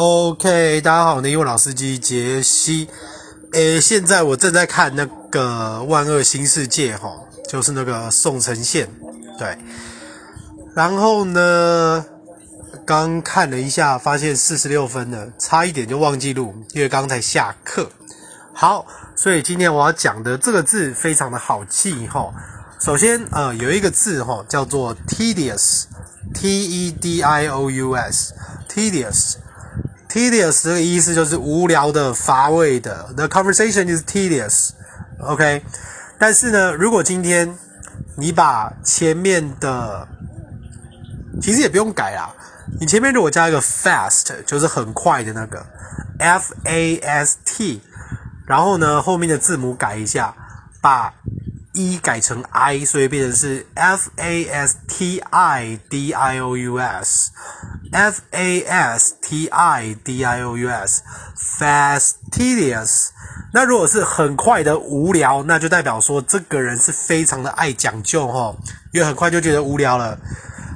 OK，大家好，我是英文老司机杰西。诶，现在我正在看那个《万恶新世界》齁，就是那个宋承宪。对，然后呢，刚看了一下，发现四十六分了，差一点就忘记录，因为刚才下课。好，所以今天我要讲的这个字非常的好记哈。首先，呃，有一个字哈，叫做 tedious，T-E-D-I-O-U-S，tedious。Tedious 这个意思就是无聊的、乏味的。The conversation is tedious，OK？但是呢，如果今天你把前面的，其实也不用改啊，你前面如果加一个 fast，就是很快的那个 F-A-S-T，然后呢，后面的字母改一下，把 E 改成 I，所以变成是 F-A-S-T-I-D-I-O-U-S。F A S T I D I O U S，fastidious。那如果是很快的无聊，那就代表说这个人是非常的爱讲究齁，因为很快就觉得无聊了。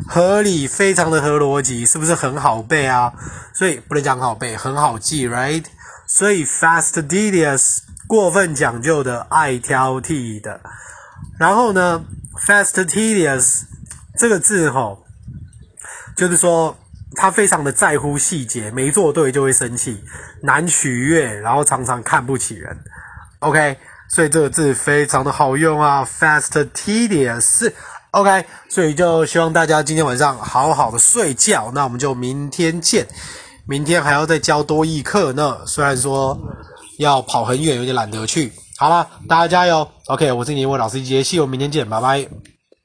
合理，非常的合逻辑，是不是很好背啊？所以不能讲好背，很好记，right？所以 fastidious，过分讲究的，爱挑剔的。然后呢，fastidious 这个字齁，就是说。他非常的在乎细节，没做对就会生气，难取悦，然后常常看不起人。OK，所以这个字非常的好用啊，fastidious。OK，所以就希望大家今天晚上好好的睡觉。那我们就明天见，明天还要再教多一课呢。虽然说要跑很远，有点懒得去。好了，大家加油。OK，我是你英文老师杰西，我明天见，拜拜。